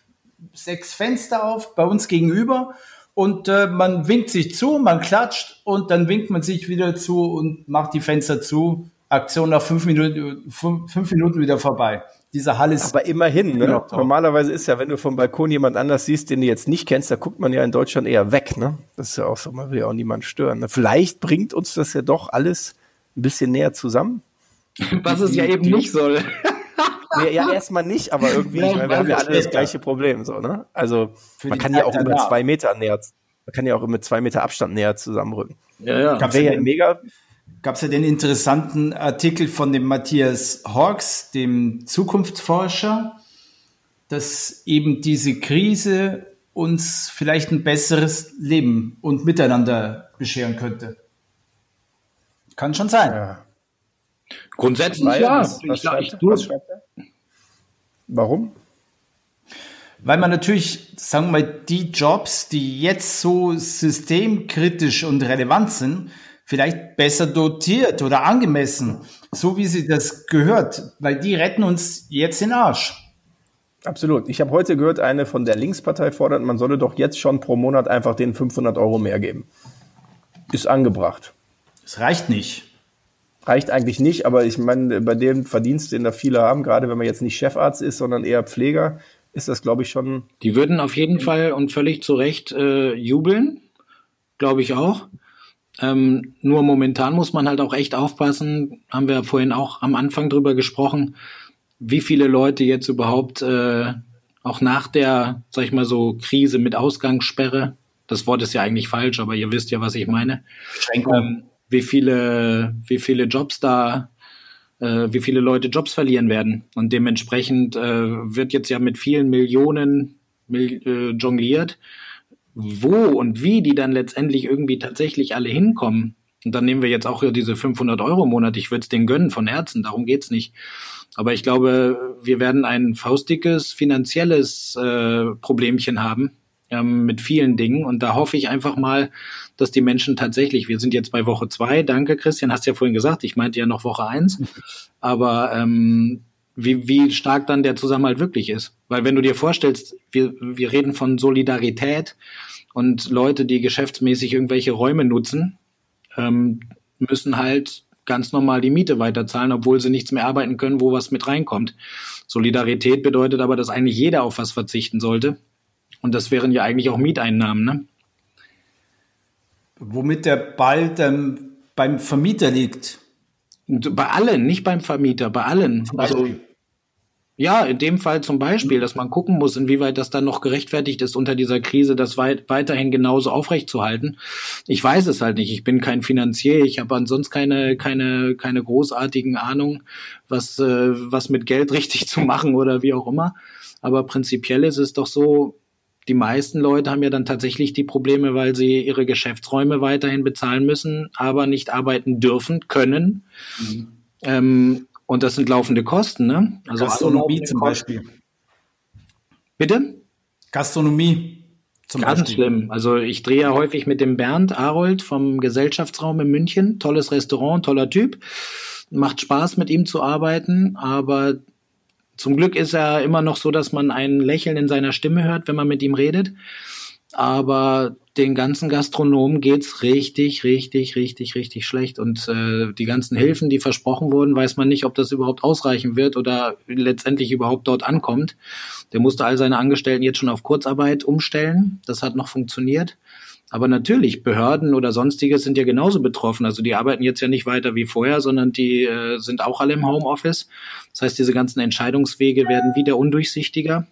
sechs Fenster auf, bei uns gegenüber. Und äh, man winkt sich zu, man klatscht und dann winkt man sich wieder zu und macht die Fenster zu. Aktion nach fünf Minuten, fünf, fünf Minuten wieder vorbei. Diese Halle ist. Aber immerhin, ne? Normalerweise ist ja, wenn du vom Balkon jemand anders siehst, den du jetzt nicht kennst, da guckt man ja in Deutschland eher weg, ne? Das ist ja auch so, man will ja auch niemand stören. Ne? Vielleicht bringt uns das ja doch alles ein bisschen näher zusammen. Was es ja eben nicht soll. Nee, ja, erstmal nicht, aber irgendwie, ja, meine, wir haben ja alle das gleiche Problem, so, ne? Also, man kann ja auch über zwei Meter näher, man kann ja auch mit zwei Meter Abstand näher zusammenrücken. Ja, ja. Gab's ja mega. Gab es ja den interessanten Artikel von dem Matthias Hawks, dem Zukunftsforscher, dass eben diese Krise uns vielleicht ein besseres Leben und Miteinander bescheren könnte. Kann schon sein. Ja. Grundsätzlich Weil, ja. Was, was, was schreibt er? Warum? Weil man natürlich, sagen wir mal, die Jobs, die jetzt so systemkritisch und relevant sind, vielleicht besser dotiert oder angemessen, so wie sie das gehört, weil die retten uns jetzt den Arsch. Absolut. Ich habe heute gehört, eine von der Linkspartei fordert, man solle doch jetzt schon pro Monat einfach den 500 Euro mehr geben. Ist angebracht. Es reicht nicht reicht eigentlich nicht, aber ich meine, bei dem Verdienst, den da viele haben, gerade wenn man jetzt nicht Chefarzt ist, sondern eher Pfleger, ist das, glaube ich, schon. Die würden auf jeden Fall und völlig zu Recht äh, jubeln, glaube ich auch. Ähm, nur momentan muss man halt auch echt aufpassen, haben wir vorhin auch am Anfang drüber gesprochen, wie viele Leute jetzt überhaupt äh, auch nach der, sag ich mal so, Krise mit Ausgangssperre, das Wort ist ja eigentlich falsch, aber ihr wisst ja, was ich meine. Ähm, wie viele, wie viele Jobs da, äh, wie viele Leute Jobs verlieren werden. Und dementsprechend äh, wird jetzt ja mit vielen Millionen mil äh, jongliert, wo und wie die dann letztendlich irgendwie tatsächlich alle hinkommen. Und dann nehmen wir jetzt auch diese 500 Euro im Monat. Ich würde es denen gönnen von Herzen, darum geht's nicht. Aber ich glaube, wir werden ein faustdickes finanzielles äh, Problemchen haben ähm, mit vielen Dingen. Und da hoffe ich einfach mal, dass die Menschen tatsächlich, wir sind jetzt bei Woche zwei, danke Christian, hast ja vorhin gesagt, ich meinte ja noch Woche eins, aber ähm, wie, wie stark dann der Zusammenhalt wirklich ist. Weil wenn du dir vorstellst, wir, wir reden von Solidarität und Leute, die geschäftsmäßig irgendwelche Räume nutzen, ähm, müssen halt ganz normal die Miete weiterzahlen, obwohl sie nichts mehr arbeiten können, wo was mit reinkommt. Solidarität bedeutet aber, dass eigentlich jeder auf was verzichten sollte. Und das wären ja eigentlich auch Mieteinnahmen, ne? Womit der Ball dann beim Vermieter liegt. Bei allen, nicht beim Vermieter, bei allen. Also ja, in dem Fall zum Beispiel, dass man gucken muss, inwieweit das dann noch gerechtfertigt ist, unter dieser Krise das weit, weiterhin genauso aufrechtzuerhalten. Ich weiß es halt nicht. Ich bin kein Finanzier. Ich habe ansonsten keine, keine, keine großartigen Ahnung, was, äh, was mit Geld richtig zu machen oder wie auch immer. Aber prinzipiell ist es doch so, die meisten Leute haben ja dann tatsächlich die Probleme, weil sie ihre Geschäftsräume weiterhin bezahlen müssen, aber nicht arbeiten dürfen, können. Mhm. Ähm, und das sind laufende Kosten, ne? Also Gastronomie zum Beispiel. Bitte? Gastronomie. Zum Ganz Beispiel. schlimm. Also ich drehe ja häufig mit dem Bernd Arold vom Gesellschaftsraum in München. Tolles Restaurant, toller Typ. Macht Spaß, mit ihm zu arbeiten, aber zum Glück ist er immer noch so, dass man ein Lächeln in seiner Stimme hört, wenn man mit ihm redet. Aber den ganzen Gastronomen geht's richtig, richtig, richtig, richtig schlecht. Und äh, die ganzen Hilfen, die versprochen wurden, weiß man nicht, ob das überhaupt ausreichen wird oder letztendlich überhaupt dort ankommt. Der musste all seine Angestellten jetzt schon auf Kurzarbeit umstellen. Das hat noch funktioniert. Aber natürlich, Behörden oder sonstiges sind ja genauso betroffen. Also die arbeiten jetzt ja nicht weiter wie vorher, sondern die äh, sind auch alle im Homeoffice. Das heißt, diese ganzen Entscheidungswege werden wieder undurchsichtiger.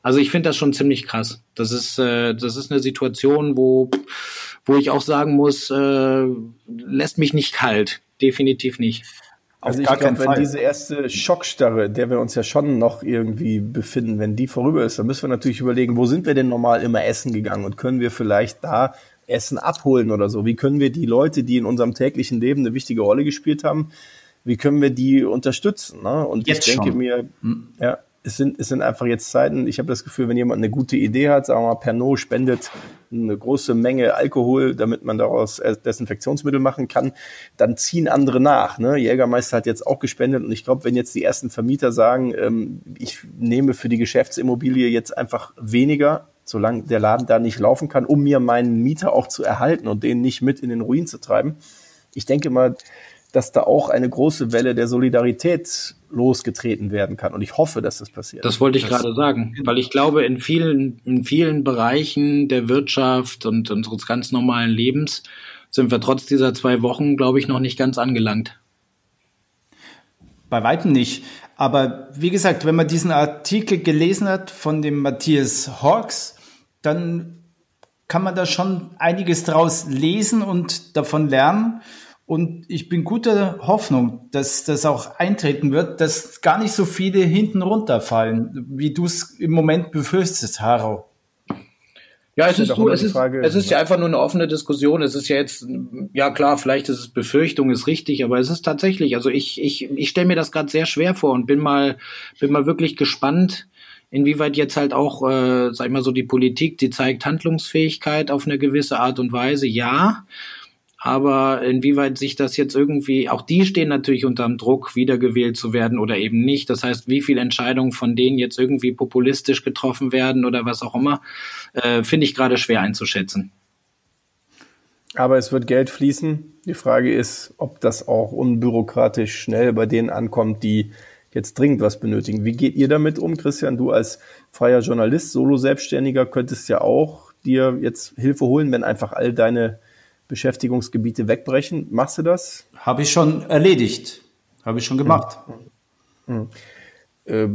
Also ich finde das schon ziemlich krass. Das ist, äh, das ist eine Situation, wo, wo ich auch sagen muss, äh, lässt mich nicht kalt. Definitiv nicht. Also ich glaube, wenn diese erste Schockstarre, der wir uns ja schon noch irgendwie befinden, wenn die vorüber ist, dann müssen wir natürlich überlegen, wo sind wir denn normal immer essen gegangen und können wir vielleicht da Essen abholen oder so? Wie können wir die Leute, die in unserem täglichen Leben eine wichtige Rolle gespielt haben, wie können wir die unterstützen? Ne? Und Jetzt ich denke schon. mir, hm. ja, es sind, es sind einfach jetzt Zeiten, ich habe das Gefühl, wenn jemand eine gute Idee hat, sagen wir mal, Pernod spendet eine große Menge Alkohol, damit man daraus Desinfektionsmittel machen kann, dann ziehen andere nach. Ne? Jägermeister hat jetzt auch gespendet und ich glaube, wenn jetzt die ersten Vermieter sagen, ähm, ich nehme für die Geschäftsimmobilie jetzt einfach weniger, solange der Laden da nicht laufen kann, um mir meinen Mieter auch zu erhalten und den nicht mit in den Ruin zu treiben. Ich denke mal, dass da auch eine große Welle der Solidarität losgetreten werden kann. Und ich hoffe, dass das passiert. Das wollte ich gerade sagen, weil ich glaube, in vielen, in vielen Bereichen der Wirtschaft und unseres ganz normalen Lebens sind wir trotz dieser zwei Wochen, glaube ich, noch nicht ganz angelangt. Bei weitem nicht. Aber wie gesagt, wenn man diesen Artikel gelesen hat von dem Matthias Hawks, dann kann man da schon einiges draus lesen und davon lernen. Und ich bin guter Hoffnung, dass das auch eintreten wird, dass gar nicht so viele hinten runterfallen, wie du es im Moment befürchtest, Haro. Ja, es ist, du, es ist, es ist ja einfach nur eine offene Diskussion. Es ist ja jetzt, ja klar, vielleicht ist es Befürchtung, ist richtig, aber es ist tatsächlich, also ich, ich, ich stelle mir das gerade sehr schwer vor und bin mal, bin mal wirklich gespannt, inwieweit jetzt halt auch, äh, sag ich mal so, die Politik, die zeigt Handlungsfähigkeit auf eine gewisse Art und Weise, ja. Aber inwieweit sich das jetzt irgendwie, auch die stehen natürlich unter dem Druck, wiedergewählt zu werden oder eben nicht. Das heißt, wie viele Entscheidungen von denen jetzt irgendwie populistisch getroffen werden oder was auch immer, äh, finde ich gerade schwer einzuschätzen. Aber es wird Geld fließen. Die Frage ist, ob das auch unbürokratisch schnell bei denen ankommt, die jetzt dringend was benötigen. Wie geht ihr damit um, Christian? Du als freier Journalist, Solo-Selbstständiger, könntest ja auch dir jetzt Hilfe holen, wenn einfach all deine Beschäftigungsgebiete wegbrechen. Machst du das? Habe ich schon erledigt. Habe ich schon gemacht. Mhm.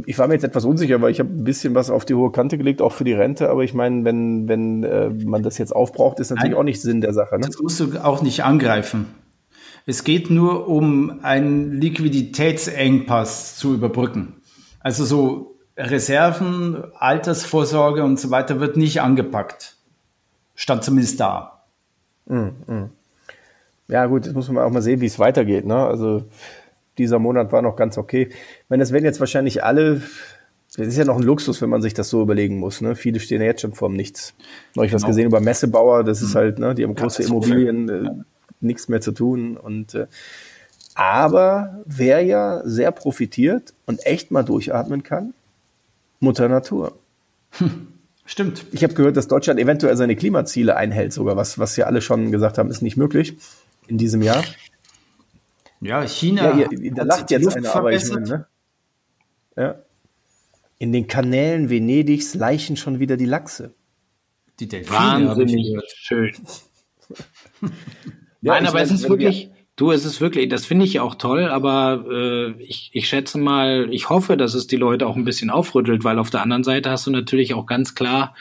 Ich war mir jetzt etwas unsicher, weil ich habe ein bisschen was auf die hohe Kante gelegt, auch für die Rente. Aber ich meine, wenn, wenn äh, man das jetzt aufbraucht, ist natürlich Nein, auch nicht Sinn der Sache. Ne? Das musst du auch nicht angreifen. Es geht nur um einen Liquiditätsengpass zu überbrücken. Also so Reserven, Altersvorsorge und so weiter wird nicht angepackt. Stand zumindest da. Mhm. Ja, gut, jetzt muss man auch mal sehen, wie es weitergeht. Ne? Also dieser Monat war noch ganz okay. Ich meine, das werden jetzt wahrscheinlich alle. Das ist ja noch ein Luxus, wenn man sich das so überlegen muss. Ne? Viele stehen ja jetzt schon vorm Nichts. Neulich genau. was gesehen über Messebauer, das ist mhm. halt, ne, die haben große Immobilien, äh, nichts mehr zu tun. Und äh, aber wer ja sehr profitiert und echt mal durchatmen kann, Mutter Natur. Hm. Stimmt. Ich habe gehört, dass Deutschland eventuell seine Klimaziele einhält, sogar was, was ja alle schon gesagt haben, ist nicht möglich in diesem Jahr. Ja, China. Ja, ihr, da lacht jetzt einer, aber ich meine, ne? Ja. In den Kanälen Venedigs leichen schon wieder die Lachse. Die Delfine Wahnsinnig schön. ja, Nein, aber es ist wirklich, du, es ist wirklich, das finde ich auch toll, aber äh, ich, ich schätze mal, ich hoffe, dass es die Leute auch ein bisschen aufrüttelt, weil auf der anderen Seite hast du natürlich auch ganz klar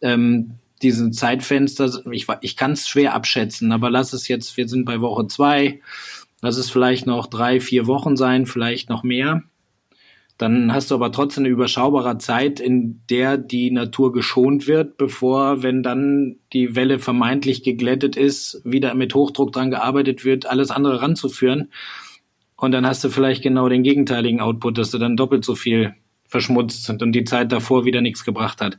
ähm, diesen Zeitfenster, ich, ich kann es schwer abschätzen, aber lass es jetzt, wir sind bei Woche zwei, lass es vielleicht noch drei, vier Wochen sein, vielleicht noch mehr. Dann hast du aber trotzdem eine überschaubare Zeit, in der die Natur geschont wird, bevor, wenn dann die Welle vermeintlich geglättet ist, wieder mit Hochdruck dran gearbeitet wird, alles andere ranzuführen. Und dann hast du vielleicht genau den gegenteiligen Output, dass du dann doppelt so viel verschmutzt und die Zeit davor wieder nichts gebracht hat.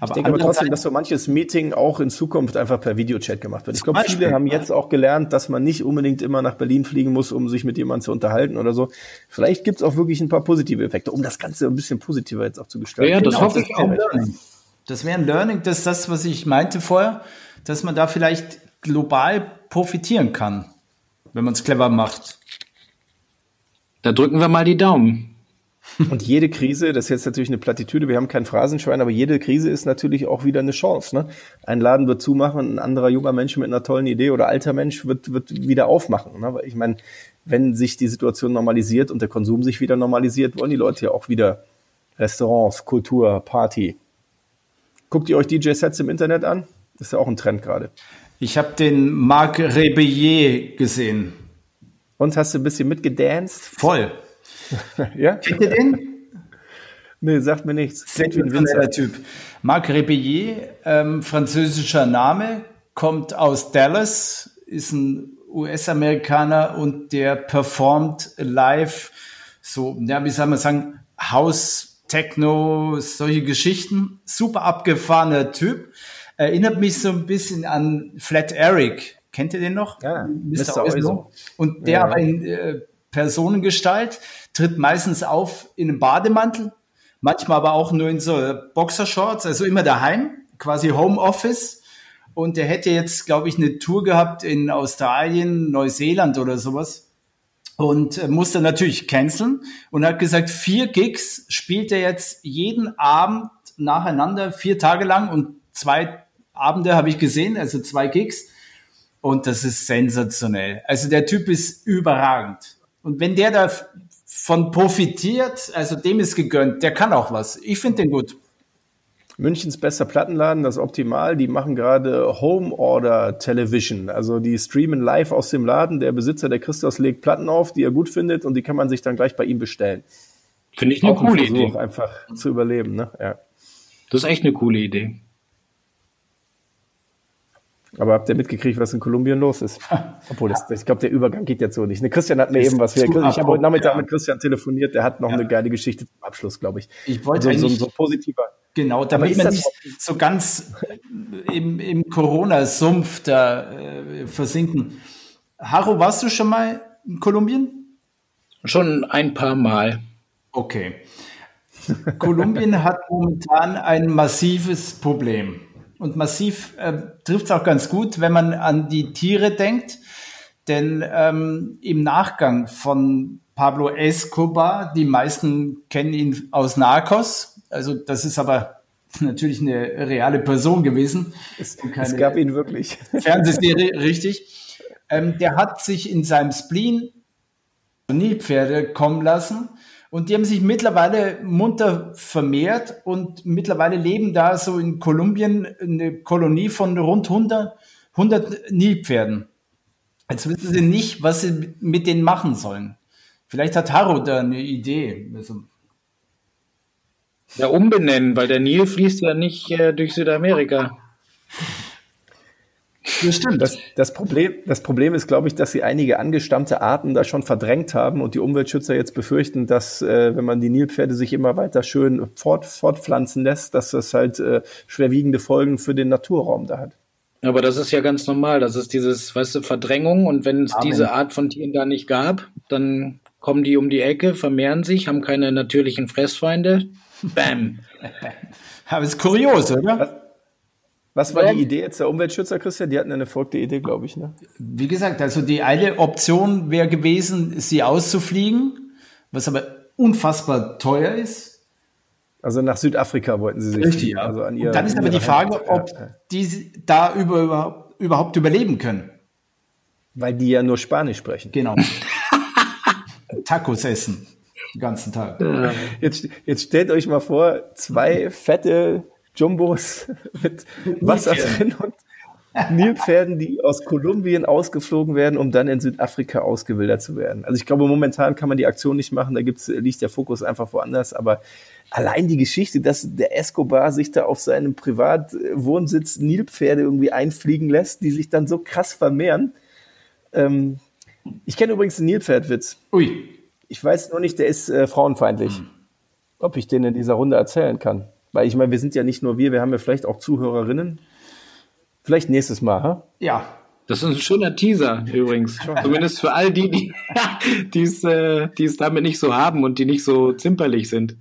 Aber ich denke aber trotzdem, dass so manches Meeting auch in Zukunft einfach per Videochat gemacht wird. Ich glaube, viele haben jetzt auch gelernt, dass man nicht unbedingt immer nach Berlin fliegen muss, um sich mit jemandem zu unterhalten oder so. Vielleicht gibt's auch wirklich ein paar positive Effekte, um das Ganze ein bisschen positiver jetzt auch zu gestalten. Ja, das genau, hoffe ich auch. Das wäre ein Learning, das ist das, was ich meinte vorher, dass man da vielleicht global profitieren kann, wenn man es clever macht. Da drücken wir mal die Daumen. Und jede Krise, das ist jetzt natürlich eine Plattitüde, wir haben kein Phrasenschwein, aber jede Krise ist natürlich auch wieder eine Chance. Ne? Ein Laden wird zumachen, ein anderer junger Mensch mit einer tollen Idee oder alter Mensch wird, wird wieder aufmachen. Ne? Weil ich meine, wenn sich die Situation normalisiert und der Konsum sich wieder normalisiert, wollen die Leute ja auch wieder Restaurants, Kultur, Party. Guckt ihr euch DJ-Sets im Internet an? Das ist ja auch ein Trend gerade. Ich habe den Marc Rebillet gesehen. Und hast du ein bisschen mitgedanced? Voll. Ja? Kennt ihr den? Nee, sagt mir nichts. Wie ein. Typ. Marc Rebillet, ähm, französischer Name, kommt aus Dallas, ist ein US-Amerikaner und der performt live so, ja, wie soll man sagen, House, Techno, solche Geschichten. Super abgefahrener Typ. Erinnert mich so ein bisschen an Flat Eric. Kennt ihr den noch? Ja, Mr. Mr. Oizo. Und der ja. aber in äh, Personengestalt, tritt meistens auf in einem Bademantel, manchmal aber auch nur in so Boxershorts, also immer daheim, quasi Homeoffice. Und der hätte jetzt, glaube ich, eine Tour gehabt in Australien, Neuseeland oder sowas. Und äh, musste natürlich canceln und hat gesagt, vier Gigs spielt er jetzt jeden Abend nacheinander, vier Tage lang und zwei Abende habe ich gesehen, also zwei Gigs. Und das ist sensationell. Also der Typ ist überragend. Und wenn der davon profitiert, also dem ist gegönnt, der kann auch was. Ich finde den gut. Münchens bester Plattenladen, das Optimal, die machen gerade Home Order Television. Also die streamen live aus dem Laden. Der Besitzer, der Christos, legt Platten auf, die er gut findet und die kann man sich dann gleich bei ihm bestellen. Finde ich eine Auch coole ein Versuch, Idee. einfach zu überleben, ne? Ja. Das ist echt eine coole Idee. Aber habt ihr mitgekriegt, was in Kolumbien los ist? Obwohl, das, ich glaube, der Übergang geht jetzt so nicht. Ne, Christian hat mir eben was. Wir, ich habe heute Nachmittag ja. mit Christian telefoniert. Der hat noch ja. eine geile Geschichte zum Abschluss, glaube ich. Ich wollte also, so, so, so positiver. Genau, damit man nicht so ganz im, im Corona-Sumpf da äh, versinken. Haro, warst du schon mal in Kolumbien? Schon ein paar Mal. Okay. Kolumbien hat momentan ein massives Problem und massiv äh, trifft es auch ganz gut, wenn man an die Tiere denkt. Denn ähm, im Nachgang von Pablo Escobar, die meisten kennen ihn aus Narcos, also das ist aber natürlich eine reale Person gewesen. Es, es gab ihn wirklich. Fernsehserie, richtig. Ähm, der hat sich in seinem Spleen Nilpferde kommen lassen und die haben sich mittlerweile munter vermehrt und mittlerweile leben da so in Kolumbien eine Kolonie von rund 100, 100 Nilpferden. Jetzt wissen sie nicht, was sie mit denen machen sollen. Vielleicht hat Haro da eine Idee. Also ja, umbenennen, weil der Nil fließt ja nicht äh, durch Südamerika. Das stimmt. Das, das, Problem, das Problem ist, glaube ich, dass sie einige angestammte Arten da schon verdrängt haben und die Umweltschützer jetzt befürchten, dass, äh, wenn man die Nilpferde sich immer weiter schön fort, fortpflanzen lässt, dass das halt äh, schwerwiegende Folgen für den Naturraum da hat. Aber das ist ja ganz normal. Das ist dieses, weißt du, Verdrängung. Und wenn es diese Art von Tieren da nicht gab, dann kommen die um die Ecke, vermehren sich, haben keine natürlichen Fressfeinde. Bam. Aber es ist kurios, oder? Was war die Idee jetzt der Umweltschützer, Christian? Die hatten eine folgte Idee, glaube ich. Ne? Wie gesagt, also die eine Option wäre gewesen, sie auszufliegen, was aber unfassbar teuer ist. Also nach Südafrika wollten sie sich. Richtig, ja. Also an ihr, Und dann ist aber die Frage, Heimat. ob die da über, überhaupt überleben können. Weil die ja nur Spanisch sprechen. Genau. Tacos essen. Den ganzen Tag. Jetzt, jetzt stellt euch mal vor, zwei fette Jumbos mit Wasser drin und Nilpferden, die aus Kolumbien ausgeflogen werden, um dann in Südafrika ausgewildert zu werden. Also ich glaube, momentan kann man die Aktion nicht machen, da gibt's, liegt der Fokus einfach woanders, aber allein die Geschichte, dass der Escobar sich da auf seinem Privatwohnsitz Nilpferde irgendwie einfliegen lässt, die sich dann so krass vermehren. Ähm, ich kenne übrigens einen Nilpferdwitz. Ui. Ich weiß nur nicht, der ist äh, frauenfeindlich. Hm. Ob ich den in dieser Runde erzählen kann. Weil ich meine, wir sind ja nicht nur wir, wir haben ja vielleicht auch Zuhörerinnen. Vielleicht nächstes Mal, ha? Ja. Das ist ein schöner Teaser übrigens. Zumindest für all die, die die es äh, es damit nicht so haben und die nicht so zimperlich sind.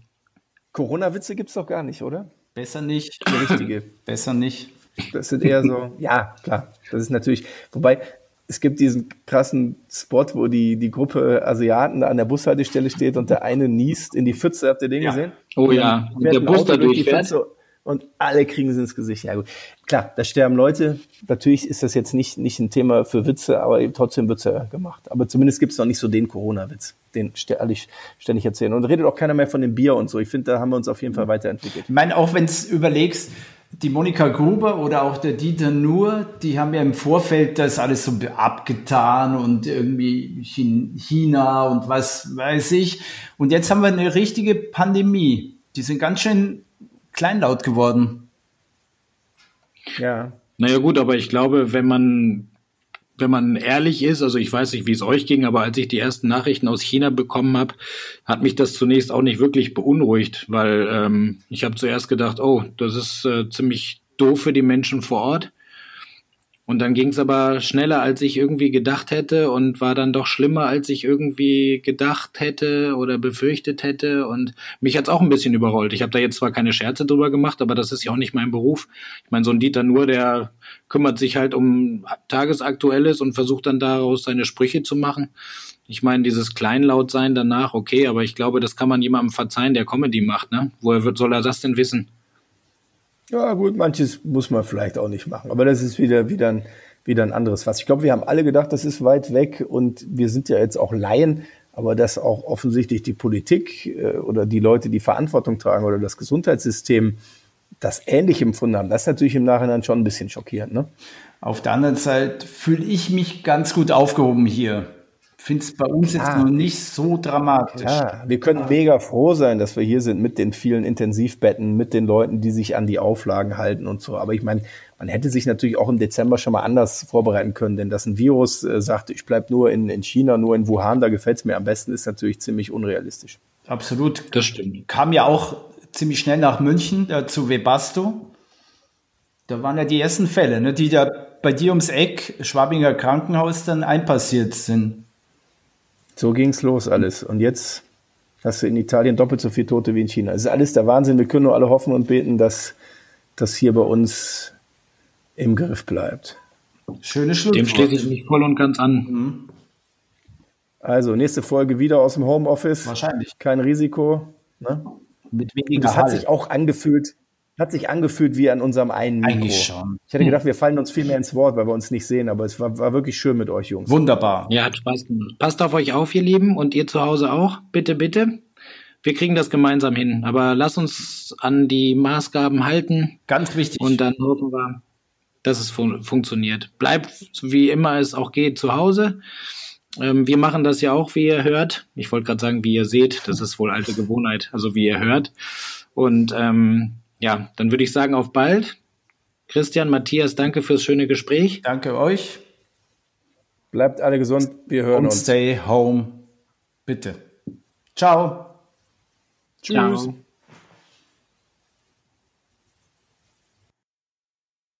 Corona-Witze gibt es doch gar nicht, oder? Besser nicht. Die richtige. Besser nicht. Das sind eher so, ja, klar. Das ist natürlich, wobei, es gibt diesen krassen Spot, wo die, die Gruppe Asiaten an der Bushaltestelle steht und der eine niest in die Pfütze. Habt ihr den ja. gesehen? Oh ja, und der Bus da durchfährt. Und alle kriegen sie ins Gesicht. Ja gut, klar, da sterben Leute. Natürlich ist das jetzt nicht, nicht ein Thema für Witze, aber trotzdem wird's ja gemacht. Aber zumindest gibt's noch nicht so den Corona-Witz, den ständig, ständig erzählen. Und redet auch keiner mehr von dem Bier und so. Ich finde, da haben wir uns auf jeden Fall weiterentwickelt. Ich meine, auch wenn du überlegst, die Monika Gruber oder auch der Dieter Nuhr, die haben ja im Vorfeld das alles so abgetan und irgendwie China und was weiß ich. Und jetzt haben wir eine richtige Pandemie. Die sind ganz schön kleinlaut geworden. Ja. Naja gut, aber ich glaube, wenn man wenn man ehrlich ist, also ich weiß nicht, wie es euch ging, aber als ich die ersten Nachrichten aus China bekommen habe, hat mich das zunächst auch nicht wirklich beunruhigt, weil ähm, ich habe zuerst gedacht, oh, das ist äh, ziemlich doof für die Menschen vor Ort. Und dann ging es aber schneller, als ich irgendwie gedacht hätte und war dann doch schlimmer, als ich irgendwie gedacht hätte oder befürchtet hätte. Und mich hat's auch ein bisschen überrollt. Ich habe da jetzt zwar keine Scherze drüber gemacht, aber das ist ja auch nicht mein Beruf. Ich meine, so ein Dieter nur, der kümmert sich halt um Tagesaktuelles und versucht dann daraus seine Sprüche zu machen. Ich meine, dieses Kleinlautsein danach, okay, aber ich glaube, das kann man jemandem verzeihen, der Comedy macht, ne? Woher wird, soll er das denn wissen? Ja, gut, manches muss man vielleicht auch nicht machen. Aber das ist wieder, wieder, ein, wieder ein anderes Fass. Ich glaube, wir haben alle gedacht, das ist weit weg und wir sind ja jetzt auch Laien, aber dass auch offensichtlich die Politik äh, oder die Leute, die Verantwortung tragen oder das Gesundheitssystem das ähnlich empfunden haben, das ist natürlich im Nachhinein schon ein bisschen schockierend. Ne? Auf der anderen Seite fühle ich mich ganz gut aufgehoben hier finde es bei uns Klar. jetzt noch nicht so dramatisch. Ja, wir können mega froh sein, dass wir hier sind mit den vielen Intensivbetten, mit den Leuten, die sich an die Auflagen halten und so. Aber ich meine, man hätte sich natürlich auch im Dezember schon mal anders vorbereiten können, denn dass ein Virus äh, sagt, ich bleibe nur in, in China, nur in Wuhan, da gefällt es mir am besten, ist natürlich ziemlich unrealistisch. Absolut. Das stimmt. Kam ja auch ziemlich schnell nach München äh, zu Webasto. Da waren ja die ersten Fälle, ne, die da bei dir ums Eck, Schwabinger Krankenhaus, dann einpassiert sind. So ging's los alles. Und jetzt hast du in Italien doppelt so viele Tote wie in China. Es ist alles der Wahnsinn. Wir können nur alle hoffen und beten, dass das hier bei uns im Griff bleibt. Schöne Schlusswort. Dem schließe ich mich voll und ganz an. Mhm. Also, nächste Folge wieder aus dem Homeoffice. Wahrscheinlich. Kein Risiko. Ne? Mit weniger Das hat sich auch angefühlt, hat sich angefühlt wie an unserem einen Mikro. Eigentlich schon. Ich hätte gedacht, wir fallen uns viel mehr ins Wort, weil wir uns nicht sehen, aber es war, war wirklich schön mit euch, Jungs. Wunderbar. Ja, hat Spaß gemacht. Passt auf euch auf, ihr Lieben, und ihr zu Hause auch. Bitte, bitte. Wir kriegen das gemeinsam hin. Aber lass uns an die Maßgaben halten. Ganz wichtig. Und dann hoffen wir, dass es fun funktioniert. Bleibt, wie immer es auch geht, zu Hause. Ähm, wir machen das ja auch, wie ihr hört. Ich wollte gerade sagen, wie ihr seht. Das ist wohl alte Gewohnheit. Also wie ihr hört. Und ähm, ja, dann würde ich sagen, auf bald. Christian, Matthias, danke fürs schöne Gespräch. Danke euch. Bleibt alle gesund. Wir hören Und uns. Stay home. Bitte. Ciao. Tschüss. Ciao.